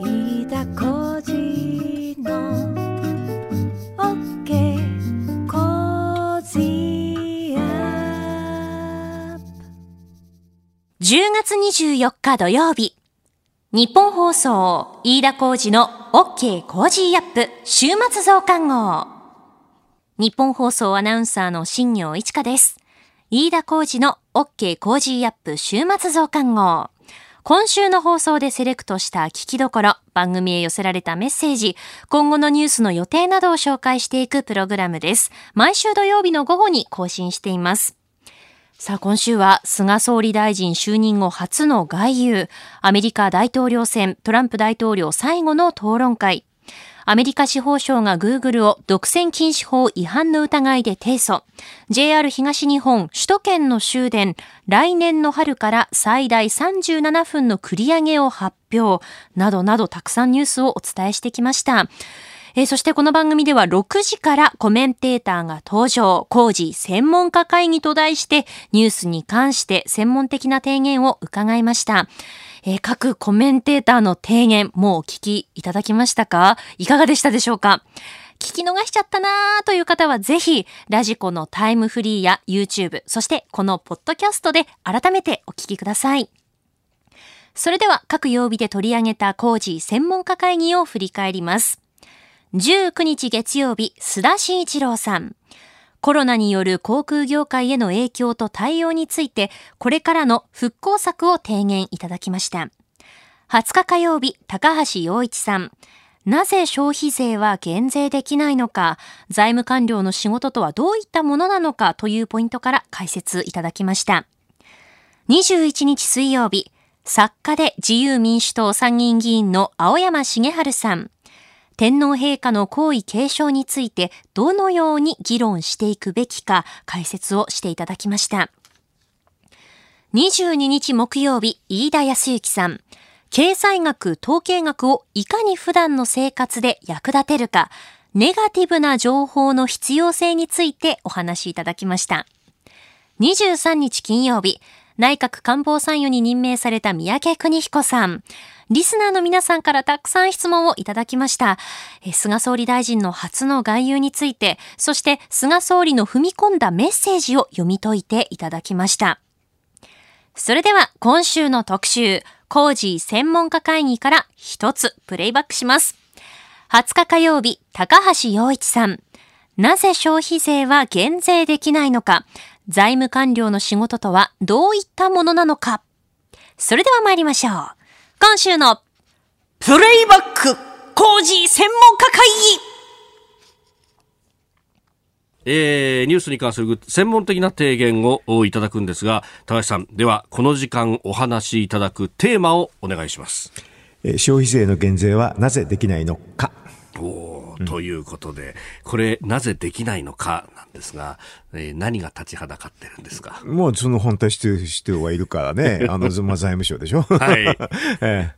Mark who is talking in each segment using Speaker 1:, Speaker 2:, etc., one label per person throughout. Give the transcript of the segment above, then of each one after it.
Speaker 1: 飯田浩司の OK コージーアップ
Speaker 2: 10月24日土曜日。日本放送、飯田浩二の OK コージーアップ週末増刊号。日本放送アナウンサーの新業一華です。飯田浩二の OK コージーアップ週末増刊号。今週の放送でセレクトした聞きどころ、番組へ寄せられたメッセージ、今後のニュースの予定などを紹介していくプログラムです。毎週土曜日の午後に更新しています。さあ今週は菅総理大臣就任後初の外遊、アメリカ大統領選、トランプ大統領最後の討論会、アメリカ司法省がグーグルを独占禁止法違反の疑いで提訴、JR 東日本首都圏の終電、来年の春から最大37分の繰り上げを発表、などなどたくさんニュースをお伝えしてきました。えそしてこの番組では6時からコメンテーターが登場、工事専門家会議と題してニュースに関して専門的な提言を伺いました。えー各コメンテーターの提言、もうお聞きいただきましたか？いかがでしたでしょうか？聞き逃しちゃったなーという方はぜひ、ラジコのタイムフリーや YouTube、そしてこのポッドキャストで改めてお聞きください。それでは各曜日で取り上げた工事専門家会議を振り返ります。19日月曜日、須田慎一郎さん。コロナによる航空業界への影響と対応について、これからの復興策を提言いただきました。20日火曜日、高橋洋一さん。なぜ消費税は減税できないのか、財務官僚の仕事とはどういったものなのかというポイントから解説いただきました。21日水曜日、作家で自由民主党参議院議員の青山茂春さん。天皇陛下の皇位継承についてどのように議論していくべきか解説をしていただきました。22日木曜日、飯田康之さん。経済学、統計学をいかに普段の生活で役立てるか、ネガティブな情報の必要性についてお話しいただきました。23日金曜日、内閣官房参与に任命された三宅邦彦さん。リスナーの皆さんからたくさん質問をいただきました。菅総理大臣の初の外遊について、そして菅総理の踏み込んだメッセージを読み解いていただきました。それでは今週の特集、工事専門家会議から一つプレイバックします。20日火曜日、高橋洋一さん。なぜ消費税は減税できないのか財務官僚の仕事とはどういったものなのかそれでは参りましょう。今週のプレイバック工事専門家会議
Speaker 3: えーニュースに関する専門的な提言をいただくんですが、高橋さん、ではこの時間お話しいただくテーマをお願いします。
Speaker 4: えー消費税の減税はなぜできないのか。
Speaker 3: おーということで、これなぜできないのかなんですが、えー何が立ちはだかってるんですか？
Speaker 4: もうその本体してる人はいるからね。あの、まあ、財務省でしょ。
Speaker 3: はい。
Speaker 4: え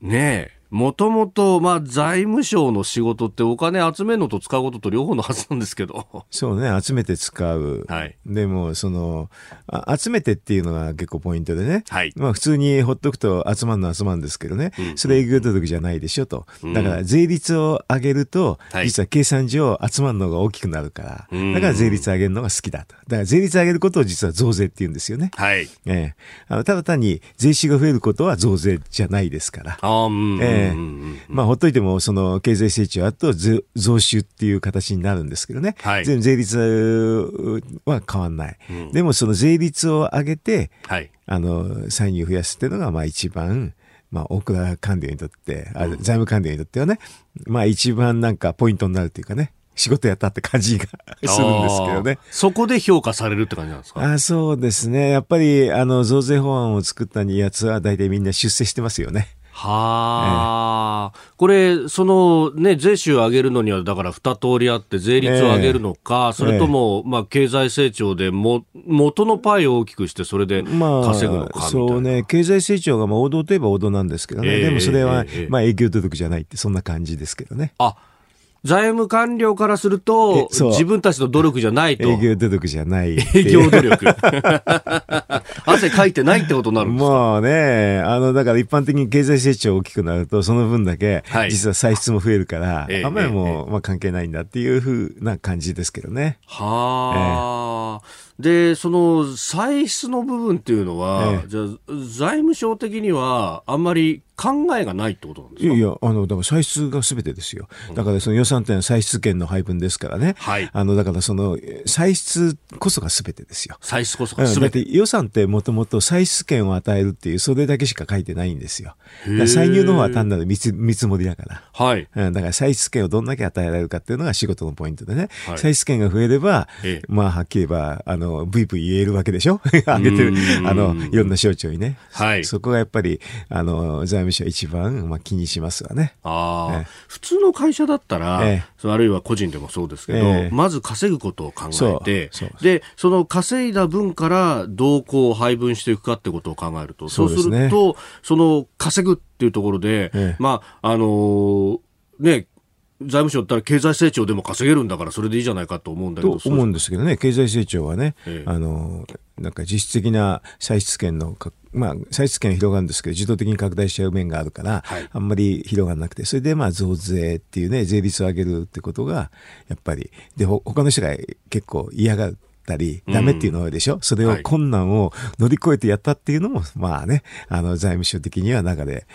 Speaker 3: ねえ。もともと、まあ、財務省の仕事ってお金集めるのと使うことと両方のはずなんですけど。
Speaker 4: そうね、集めて使う。
Speaker 3: はい
Speaker 4: でも、その、あ集めてっていうのが結構ポイントでね。
Speaker 3: はい
Speaker 4: まあ、普通にほっとくと集まるのは集まるんですけどね。それ営業届じゃないでしょと。だから、税率を上げると、
Speaker 3: はい
Speaker 4: 実は計算上集まるのが大きくなるから。
Speaker 3: うん
Speaker 4: だから税率上げるのが好きだと。だから、税率上げることを実は増税って言うんですよね。
Speaker 3: はい。
Speaker 4: ええ、あのただ単に税収が増えることは増税じゃないですから。
Speaker 3: あーうん。
Speaker 4: ええ
Speaker 3: うんうん
Speaker 4: まあ、ほっといても、その経済成長あと増増収っていう形になるんですけどね。
Speaker 3: はい
Speaker 4: 全税率は変わんない。でも、その税率を上げて、
Speaker 3: はい。
Speaker 4: あの、歳入を増やすっていうのが、まあ一番、まあ、大蔵官僚にとって、あ財務官僚にとってはね、まあ一番なんかポイントになるというかね、仕事やったって感じがするんですけどね。
Speaker 3: そこで評価されるって感じなんですか？
Speaker 4: あそうですね。やっぱり、あの、増税法案を作ったやつは大体みんな出世してますよね。
Speaker 3: はあ、これ、そのね、税収を上げるのには、だから二通りあって、税率を上げるのか、それとも、まあ、経済成長でも、元のパイを大きくして、それで
Speaker 4: ま
Speaker 3: 稼ぐのかみたいな。
Speaker 4: あ、そうね、経済成長がまあ王道といえば王道なんですけどね。
Speaker 3: ええ
Speaker 4: でもそれは
Speaker 3: ええええ、
Speaker 4: まあ営業届じゃないって、そんな感じですけどね。
Speaker 3: あ、財務官僚からすると自分たちの努力じゃないと。
Speaker 4: 営業努力じゃない
Speaker 3: 営。業努力。汗かいてないってことになるんですか？
Speaker 4: もうね、あの、だから一般的に経済成長大きくなると、その分だけ
Speaker 3: はい、
Speaker 4: 実は歳出も増えるから、
Speaker 3: ええ
Speaker 4: あんまりもう、まあ関係ないんだっていうふうな感じですけどね。
Speaker 3: はあ、で、その歳出の部分っていうのは、
Speaker 4: ええ
Speaker 3: じゃあ、財務省的にはあんまり考えがないってことなんですか？
Speaker 4: いやいや、あの、だから歳出が全てですよ。だからその予算っていうのは歳出権の配分ですからね。
Speaker 3: はい
Speaker 4: あの、だからその、え歳出こそが全てですよ。
Speaker 3: 歳出こそ
Speaker 4: うんだって。予算ってもともと歳出権を与えるっていう、それだけしか書いてないんですよ。歳入の方は単なる見積見積もりだから。
Speaker 3: はい。
Speaker 4: うん、だから歳出権をどんだけ与えられるかっていうのが仕事のポイントでね。
Speaker 3: はい
Speaker 4: 歳出権が増えれば、
Speaker 3: ええ
Speaker 4: まあ、はっきり言えば、あの、ブイブイ言えるわけでしょ？上げてる
Speaker 3: う、ん。
Speaker 4: あの、いろんな省庁にね。
Speaker 3: はい。
Speaker 4: そこがやっぱり、あの、財務省一番、まあ、気にしますわね。
Speaker 3: ああ、
Speaker 4: ええ。
Speaker 3: 普通の会社だったら、
Speaker 4: ええ。
Speaker 3: あるいは個人でもそうですけど、
Speaker 4: ええ。
Speaker 3: まず稼ぐことを考えてでその稼いだ分からどうこう配分していくかってことを考えるとそうするとその稼ぐっていうところで、
Speaker 4: ええ。
Speaker 3: まああのーね財務省だったら経済成長でも稼げるんだからそれでいいじゃないかと思うんだけど
Speaker 4: と思うんですけどね、経済成長はね、
Speaker 3: ええ。
Speaker 4: あの、なんか実質的な歳出権のか、まあ、歳出権は広がるんですけど、自動的に拡大しちゃう面があるから、
Speaker 3: はい。
Speaker 4: あんまり広がらなくて、それでまあ増税っていうね、税率を上げるってことが、やっぱり、で、ほ他の人が結構嫌がったり、ダメっていうのが多いでしょ、それを
Speaker 3: はい
Speaker 4: 困難を乗り越えてやったっていうのも、まあね、あの、財務省的には中で、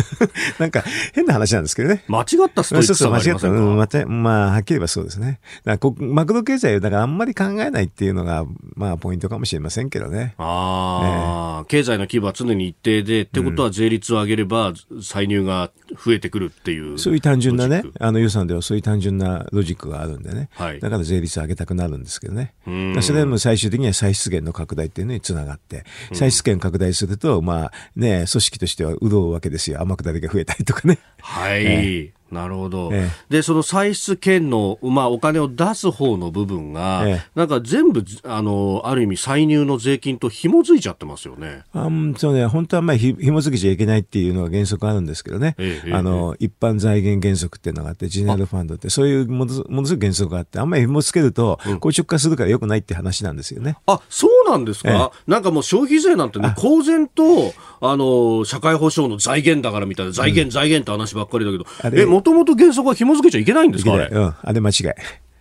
Speaker 4: なんか変な話なんですけどね。
Speaker 3: 間違ったストイックさがありませんか？
Speaker 4: うん、また、まあ、はっきり言えばそうですね。だからこマクロ経済を、だからあんまり考えないっていうのが、まあ、ポイントかもしれませんけどね。
Speaker 3: ああ、経済の規模は常に一定で、ってことは税率を上げれば歳入が増えてくるっていう。
Speaker 4: そういう単純なねあの予算ではそういう単純なロジックがあるんでね。
Speaker 3: はい
Speaker 4: だから税率を上げたくなるんですけどね。
Speaker 3: うん
Speaker 4: だからそれでも最終的には歳出源の拡大っていうのにつながって、歳出源拡大すると、まあね、組織としては潤うわけですよ。天下りが増えたりとかね。
Speaker 3: はい、
Speaker 4: え
Speaker 3: なるほど、
Speaker 4: え
Speaker 3: でその歳出権の、まあ、お金を出す方の部分が、
Speaker 4: ええ。
Speaker 3: なんか全部あのある意味歳入の税金と紐づいちゃってますよね。
Speaker 4: あんそうね、本当はまあひ紐づけちゃいけないっていうのが原則あるんですけどね、
Speaker 3: ええ
Speaker 4: あの一般財源原則っていうのがあって、ジェネラルファンドって、そういうものものすごい原則があって、あんまり紐付けると、硬直化するから良くないって話なんですよね。
Speaker 3: あそうなんですか、なんかもう消費税なんてね、公然とあの社会保障の財源だからみたいな、財源、財源って話ばっかりだけど。えもともと原則は紐づけちゃいけないんですか、あれ？
Speaker 4: うん、あれ間違い。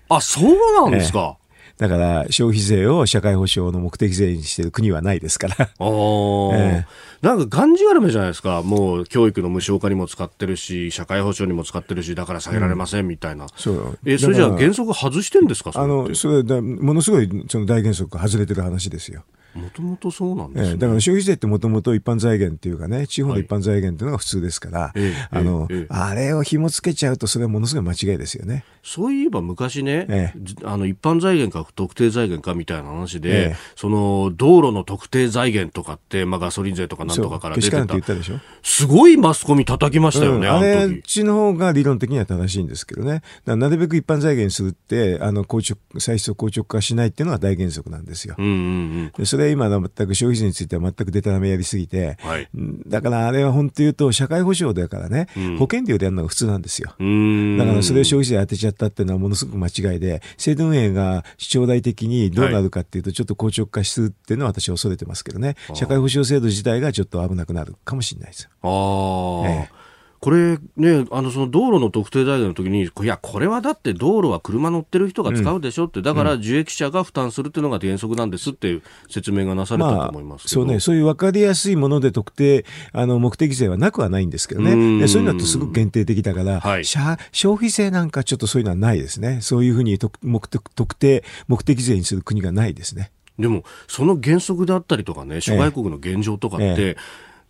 Speaker 3: あそうなんですか。
Speaker 4: だから消費税を社会保障の目的税にしている国はないですから。
Speaker 3: あー
Speaker 4: え
Speaker 3: なんかがんじがらめじゃないですか、もう教育の無償化にも使ってるし、社会保障にも使ってるし、だから下げられませんみたいな、
Speaker 4: そう
Speaker 3: えそれじゃあ原則外してんですか、それ
Speaker 4: あの、それだ、ものすごいその大原則が外れてる話ですよ。
Speaker 3: もともとそうなんですね。
Speaker 4: ええだから消費税ってもともと一般財源っていうかね、地方の一般財源っていうのが普通ですから、
Speaker 3: ええ
Speaker 4: あの、
Speaker 3: ええ
Speaker 4: あれを紐付けちゃうとそれはものすごい間違いですよね。
Speaker 3: そういえば昔ね、
Speaker 4: ええ。
Speaker 3: じあの一般財源か特定財源かみたいな話で、
Speaker 4: ええ。
Speaker 3: その道路の特定財源とかって、まあ、ガソリン税とかなんとかから出てた
Speaker 4: たでしょ？
Speaker 3: すごいマスコミ叩きましたよね、
Speaker 4: うんあれ
Speaker 3: 時。
Speaker 4: っちの方が理論的には正しいんですけどね。なるべく一般財源にするって、あの、硬直、歳出を硬直化しないっていうのが大原則なんですよ。
Speaker 3: うんうんうん。
Speaker 4: でそれは今の全く消費税については全くデタラメやりすぎて、
Speaker 3: はい。
Speaker 4: うん。だからあれは本当言うと社会保障だからね、
Speaker 3: ん。
Speaker 4: 保険料でやるのが普通なんですよ。だからそれを消費税当てちゃったっていうのはものすごく間違いで、制度運営が将来的にどうなるかっていうと、ちょっと硬直化するっていうのは私は恐れてますけどね、社会保障制度自体がちょっと危なくなるかもしれないです。
Speaker 3: ああ、
Speaker 4: ええ
Speaker 3: これね、あのその道路の特定財源の時に、いや、これはだって道路は車乗ってる人が使うでしょって、だから受益者が負担するっていうのが原則なんですっていう説明がなされたと思いますけど、
Speaker 4: そうね、そういう分かりやすいもので特定、あの、目的税はなくはないんですけど
Speaker 3: うん
Speaker 4: ね。でそういうのってすごく限定的だから、
Speaker 3: はい
Speaker 4: 消費税なんかちょっとそういうのはないですね。そういうふうに特目的特定、目的税にする国がないですね。
Speaker 3: でも、その原則であったりとかね、諸外国の現状とかって、
Speaker 4: え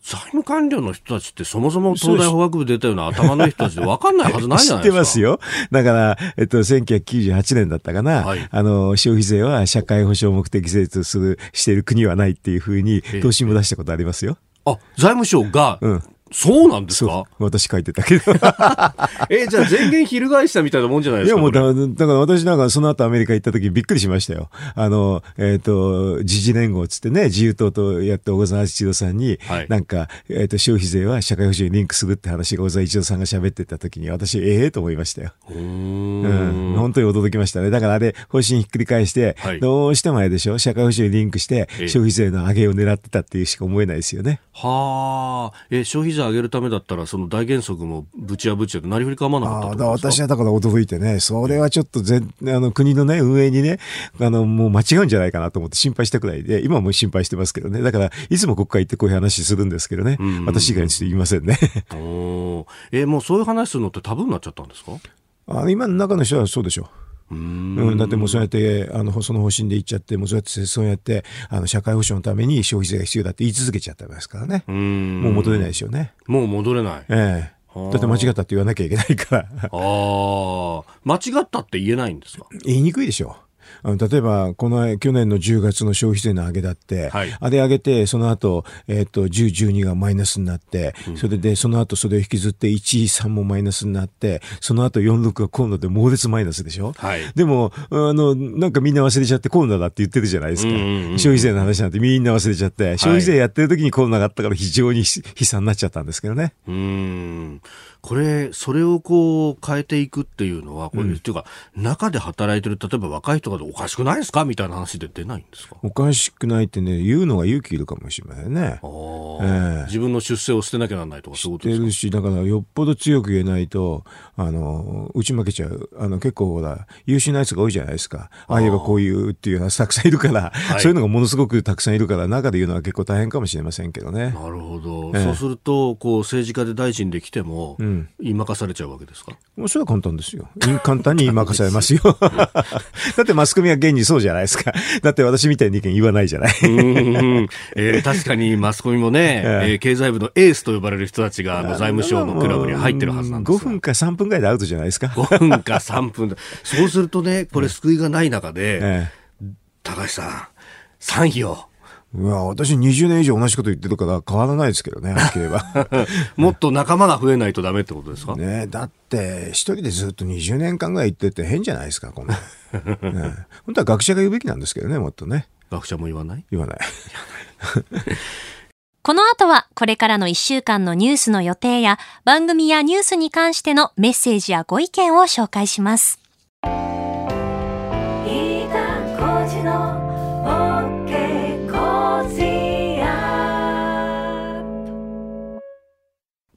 Speaker 3: 財務官僚の人たちってそもそも東大法学部出たような頭のいい人たちで分かんないはずないじ
Speaker 4: 知って
Speaker 3: ゃないですか。
Speaker 4: ますよ。だから、えっと、1998年だったかな、
Speaker 3: はい
Speaker 4: あの、消費税は社会保障目的税とする、している国はないっていうふうに、答申も出したことありますよ。
Speaker 3: あ、財務省が、
Speaker 4: うん
Speaker 3: そうなんですか？
Speaker 4: 私書いてたけど。
Speaker 3: え、じゃあ前言翻したみたいなもんじゃないですか。
Speaker 4: いやもうだ、だから私なんかその後アメリカ行った時びっくりしましたよ。あの、えっ、と、時事連合つってね、自由党とやって小笠原一郎さんに、
Speaker 3: はい
Speaker 4: なんか、えっ、と、消費税は社会保障にリンクするって話が小笠原一郎さんが喋ってた時に私、ええと思いましたよ。
Speaker 3: う
Speaker 4: ん
Speaker 3: ん。
Speaker 4: 本当に驚きましたね。だからあれ、方針ひっくり返して、
Speaker 3: はい
Speaker 4: どうしてもあれでしょ？社会保障にリンクして
Speaker 3: ええ、
Speaker 4: 消費税の上げを狙ってたっていうしか思えないですよね。
Speaker 3: はあ。え、消費税上げるためだったら、その大原則もぶち破っちゃって、なりふり構わなかった
Speaker 4: 私はだから驚いてね、それはちょっと全、あの、国のね、運営にね、あの、もう間違うんじゃないかなと思って心配したくらい。で、今も心配してますけどね。だから、いつも国会行ってこういう話するんですけどね。
Speaker 3: うん。
Speaker 4: 私以外にちょっと言いませんね。
Speaker 3: おー。え、もうそういう話するのってタブーになっちゃったんですか？
Speaker 4: あの今の中の人はそうでしょ
Speaker 3: う。ー
Speaker 4: う。
Speaker 3: ん
Speaker 4: うん、だってもうそうやって、あの、その方針で言っちゃって、もうそうやって、そうやって、あの、社会保障のために消費税が必要だって言い続けちゃったんですからね。
Speaker 3: うーん
Speaker 4: もう戻れないでしょうね。
Speaker 3: もう戻れない。
Speaker 4: ええ
Speaker 3: はあ
Speaker 4: だって間違ったって言わなきゃいけないから。
Speaker 3: ああ。間違ったって言えないんですか？
Speaker 4: 言いにくいでしょう。あの例えば、この去年の10月の消費税の上げだって、
Speaker 3: はい
Speaker 4: あれ上げて、その後、えっ、と、10、12がマイナスになって、それで、その後それを引きずって、1、3もマイナスになって、その後4、6がコロナで猛烈マイナスでしょ？
Speaker 3: はい。
Speaker 4: でも、あの、なんかみんな忘れちゃってコロナだって言ってるじゃないですか。
Speaker 3: うんうんうん
Speaker 4: 消費税の話なんてみんな忘れちゃって、消費税やってる時にコロナがあったから非常に悲惨になっちゃったんですけどね。
Speaker 3: うーん。これ、それをこう変えていくっていうのは、これ、っていうか、中で働いてる、例えば若い人がおかしくないですか？みたいな話で出ないんですか？
Speaker 4: おかしくないってね、言うのが勇気いるかもしれませんね。ええ
Speaker 3: 自分の出世を捨てなきゃならないとか、そういうことですか？
Speaker 4: 出るし、だからよっぽど強く言えないと、あの、打ち負けちゃう。あの、結構ほら、優秀なやつが多いじゃないですか。ああ言えばこういうっていうのはたくさんいるから、
Speaker 3: い
Speaker 4: そういうのがものすごくたくさんいるから、中で言うのは結構大変かもしれませんけどね。
Speaker 3: なるほど。
Speaker 4: ええ
Speaker 3: そうすると、こう、政治家で大臣で来ても、
Speaker 4: うん
Speaker 3: 言い任されちゃうわけですか？
Speaker 4: もうそれは簡単ですよ。簡単に任されますよ。だってマスコミは現にそうじゃないですか。だって私みたいな意見言わないじゃない。
Speaker 3: うえー確かにマスコミもね、
Speaker 4: ええ
Speaker 3: えー経済部のエースと呼ばれる人たちが、あの、財務省のクラブに入ってるはずなんです
Speaker 4: 5分か3分ぐらいでアウトじゃないですか。
Speaker 3: 5分か3分だ。そうするとね、これ救いがない中で、
Speaker 4: え
Speaker 3: 高橋さん、賛否
Speaker 4: うわ私20年以上同じこと言ってるから変わらないですけどね、はっきり言えば。
Speaker 3: もっと仲間が増えないとダメってことですか、
Speaker 4: ねだって、一人でずっと20年間ぐらい行ってて変じゃないですか、こんな。ね 本当は学者が言うべきなんですけどね、もっとね。
Speaker 3: 学者も言わない？
Speaker 4: 言わない。
Speaker 2: この後はこれからの1週間のニュースの予定や番組やニュースに関してのメッセージやご意見を紹介します。
Speaker 1: 飯田浩司の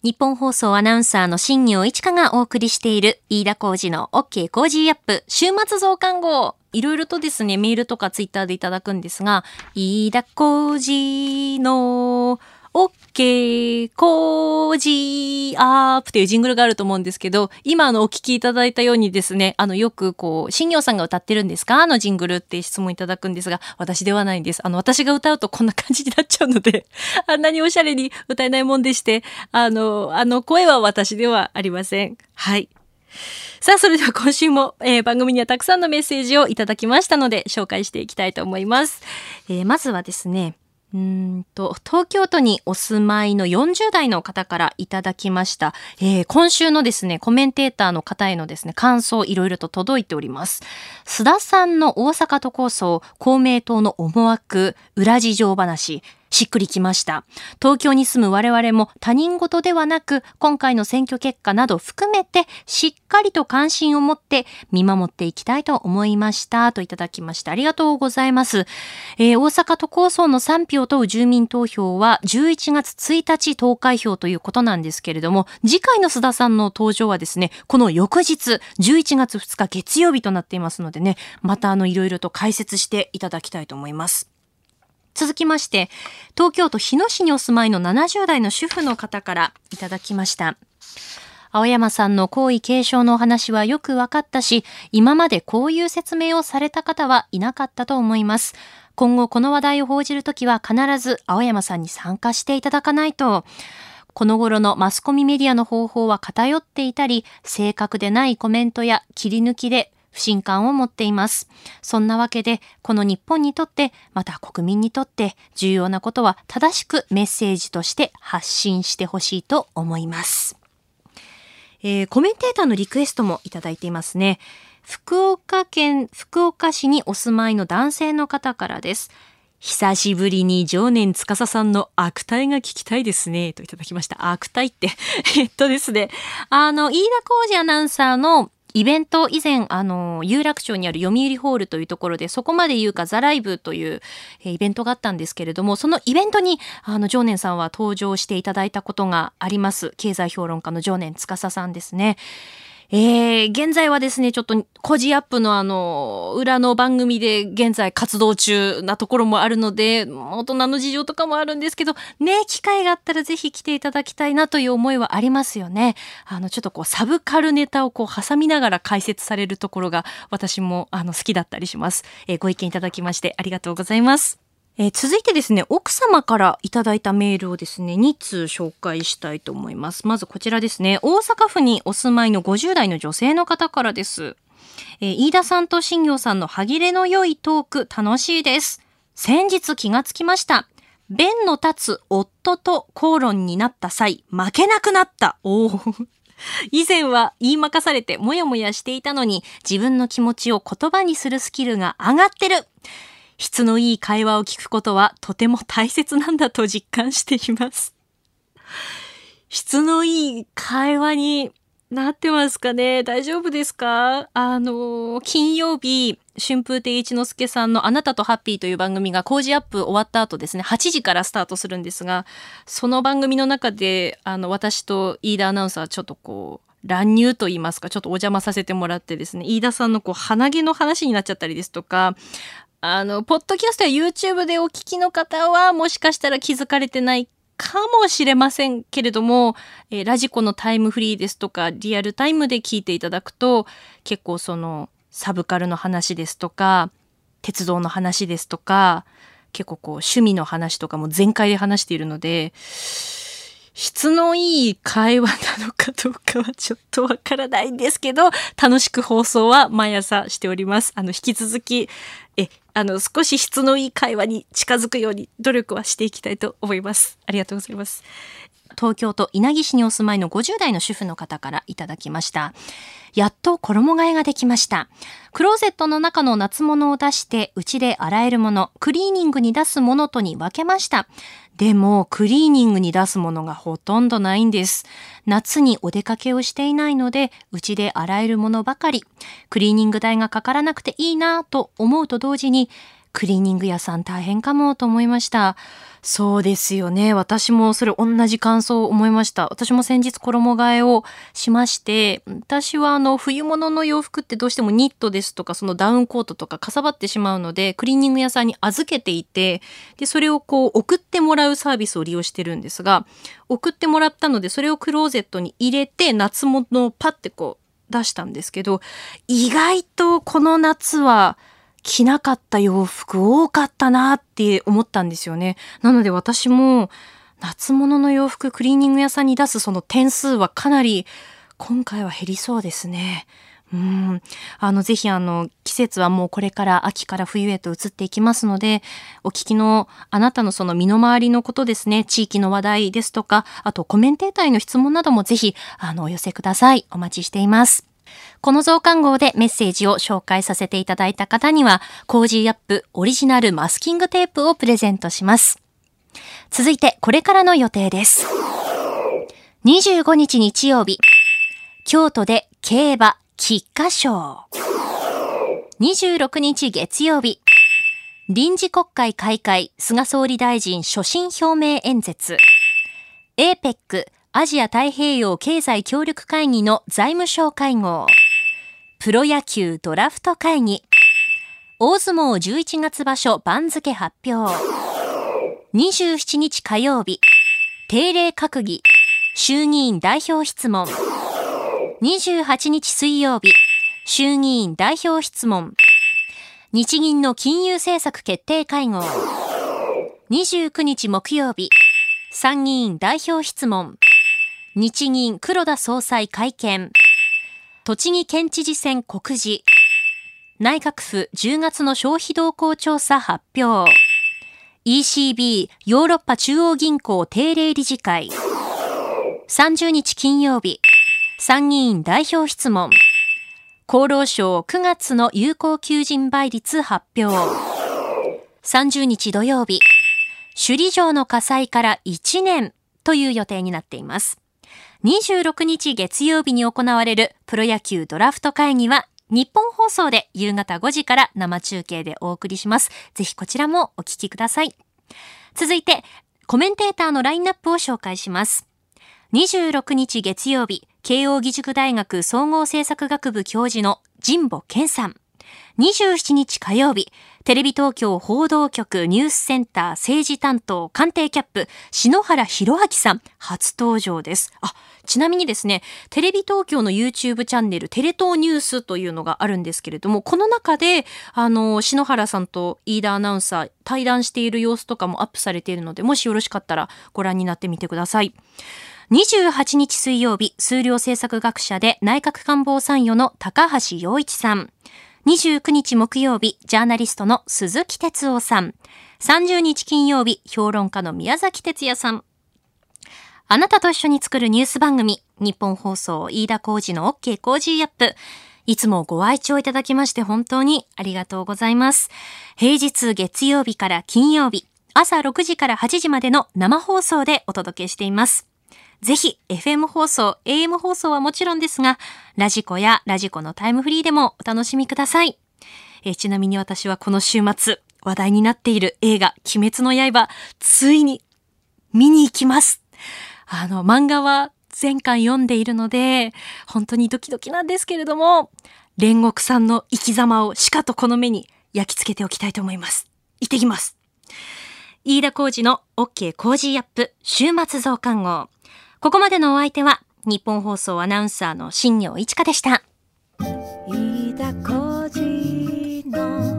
Speaker 2: 日本放送アナウンサーの新業一華がお送りしている飯田浩司の OK 工事アップ週末増刊号。いろいろとですね、メールとかツイッターでいただくんですが、飯田浩司の OK 工事アップっていうジングルがあると思うんですけど、今あのお聞きいただいたようにですね、あのよくこう、新業さんが歌ってるんですか？あのジングルって質問いただくんですが、私ではないんです。あの私が歌うとこんな感じになっちゃうので、あんなにおしゃれに歌えないもんでして、あの、あの声は私ではありません。はい。さあ、それでは今週も、えー番組にはたくさんのメッセージをいただきましたので、紹介していきたいと思います。えーまずはですね、うんと、東京都にお住まいの40代の方からいただきました。えー今週のですね、コメンテーターの方へのですね、感想いろいろと届いております。須田さんの大阪都構想、公明党の思惑、裏事情話、しっくりきました。東京に住む我々も他人事ではなく、今回の選挙結果など含めて、しっかりと関心を持って見守っていきたいと思いました。といただきました。ありがとうございます。えー大阪都構想の賛否を問う住民投票は11月1日投開票ということなんですけれども、次回の須田さんの登場はですね、この翌日、11月2日月曜日となっていますのでね、またあのいろいろと解説していただきたいと思います。続きまして、東京都日野市にお住まいの70代の主婦の方からいただきました。青山さんの皇位継承のお話はよく分かったし、今までこういう説明をされた方はいなかったと思います。今後この話題を報じるときは必ず青山さんに参加していただかないと。この頃のマスコミメディアの方法は偏っていたり、正確でないコメントや切り抜きで不信感を持っています。そんなわけで、この日本にとって、また国民にとって重要なことは正しくメッセージとして発信してほしいと思います。えーコメンテーターのリクエストもいただいていますね。福岡県福岡市にお住まいの男性の方からです。久しぶりに常年司さんの悪態が聞きたいですね。といただきました。悪態って。えっとですね。あの、飯田浩二アナウンサーのイベント以前、あの、有楽町にある読売ホールというところで、そこまで言うかザライブという、えイベントがあったんですけれども、そのイベントに、あの、常念さんは登場していただいたことがあります。経済評論家の常年司さんですね。えー、現在はですね、ちょっと、コジアップのあの、裏の番組で現在活動中なところもあるので、大人の事情とかもあるんですけど、ね、機会があったらぜひ来ていただきたいなという思いはありますよね。あの、ちょっとこう、サブカルネタをこう、挟みながら解説されるところが、私も、あの、好きだったりします。えーご意見いただきまして、ありがとうございます。えー続いてですね、奥様からいただいたメールをですね、2通紹介したいと思います。まずこちらですね、大阪府にお住まいの50代の女性の方からです。えー飯田さんと新行さんの歯切れの良いトーク楽しいです。先日気がつきました。弁の立つ夫と口論になった際、負けなくなった。おー 以前は言いまかされてもやもやしていたのに、自分の気持ちを言葉にするスキルが上がってる。質のいい会話を聞くことはとても大切なんだと実感しています。質のいい会話になってますかね？大丈夫ですか？あの、金曜日、春風亭一之輔さんのあなたとハッピーという番組が工事アップ終わった後ですね、8時からスタートするんですが、その番組の中で、あの、私と飯田アナウンサーちょっとこう、乱入と言いますか、ちょっとお邪魔させてもらってですね、飯田さんのこう、鼻毛の話になっちゃったりですとか、あの、ポッドキャストや YouTube でお聞きの方は、もしかしたら気づかれてないかもしれませんけれども、えーラジコのタイムフリーですとか、リアルタイムで聞いていただくと、結構その、サブカルの話ですとか、鉄道の話ですとか、結構こう、趣味の話とかも全開で話しているので、質のいい会話なのかどうかはちょっとわからないんですけど、楽しく放送は毎朝しております。あの、引き続き、え、あの、少し質のいい会話に近づくように努力はしていきたいと思います。ありがとうございます。東京都稲城市にお住まいの50代の主婦の方からいただきました。やっと衣替えができました。クローゼットの中の夏物を出して、うちで洗えるもの、クリーニングに出すものとに分けました。でも、クリーニングに出すものがほとんどないんです。夏にお出かけをしていないので、うちで洗えるものばかり。クリーニング代がかからなくていいなぁと思うと同時に、クリーニング屋さん大変かもと思いました。そうですよね。私もそれ同じ感想を思いました。私も先日衣替えをしまして、私はあの冬物の洋服ってどうしてもニットですとかそのダウンコートとかかさばってしまうので、クリーニング屋さんに預けていて、で、それをこう送ってもらうサービスを利用してるんですが、送ってもらったのでそれをクローゼットに入れて夏物をパッてこう出したんですけど、意外とこの夏は着なかった洋服多かったなって思ったんですよね。なので私も夏物の洋服クリーニング屋さんに出すその点数はかなり今回は減りそうですね。うん。あの、ぜひあの、季節はもうこれから秋から冬へと移っていきますので、お聞きのあなたのその身の回りのことですね、地域の話題ですとか、あとコメンテーターへの質問などもぜひ、あの、お寄せください。お待ちしています。この増刊号でメッセージを紹介させていただいた方には、 Cozy up オリジナルマスキングテープをプレゼントします。続いて、これからの予定です。25日日曜日、京都で競馬菊花賞。26日月曜日、臨時国会開会、菅総理大臣所信表明演説。APEC アジア太平洋経済協力会議の財務省会合。プロ野球ドラフト会議。大相撲11月場所番付発表。27日火曜日。定例閣議。衆議院代表質問。28日水曜日。衆議院代表質問。日銀の金融政策決定会合。29日木曜日。参議院代表質問。日銀黒田総裁会見。栃木県知事選告示。内閣府10月の消費動向調査発表。ECB ヨーロッパ中央銀行定例理事会。30日金曜日、参議院代表質問。厚労省9月の有効求人倍率発表。30日土曜日、首里城の火災から1年という予定になっています。26日月曜日に行われるプロ野球ドラフト会議は日本放送で夕方5時から生中継でお送りします。ぜひこちらもお聞きください。続いて、コメンテーターのラインナップを紹介します。26日月曜日、慶応義塾大学総合政策学部教授の神保健さん。27日火曜日、テレビ東京報道局ニュースセンター政治担当官邸キャップ、篠原博明さん、初登場です。あ、ちなみにですね、テレビ東京の YouTube チャンネル、テレ東ニュースというのがあるんですけれども、この中で、あの、篠原さんと飯田アナウンサー、対談している様子とかもアップされているので、もしよろしかったらご覧になってみてください。28日水曜日、数量政策学者で内閣官房参与の高橋洋一さん。29日木曜日、ジャーナリストの鈴木哲夫さん。30日金曜日、評論家の宮崎哲也さん。あなたと一緒に作るニュース番組、日本放送飯田浩二の OK 工事アップ。いつもご愛聴いただきまして本当にありがとうございます。平日月曜日から金曜日、朝6時から8時までの生放送でお届けしています。ぜひ、FM 放送、AM 放送はもちろんですが、ラジコやラジコのタイムフリーでもお楽しみください。えちなみに私はこの週末、話題になっている映画、鬼滅の刃、ついに見に行きます。あの、漫画は前回読んでいるので、本当にドキドキなんですけれども、煉獄さんの生き様をしかとこの目に焼き付けておきたいと思います。行ってきます。飯田浩二の OK 工事アップ週末増刊号。ここまでのお相手は、日本放送アナウンサーの新庄一花でした。
Speaker 1: 飯田浩二の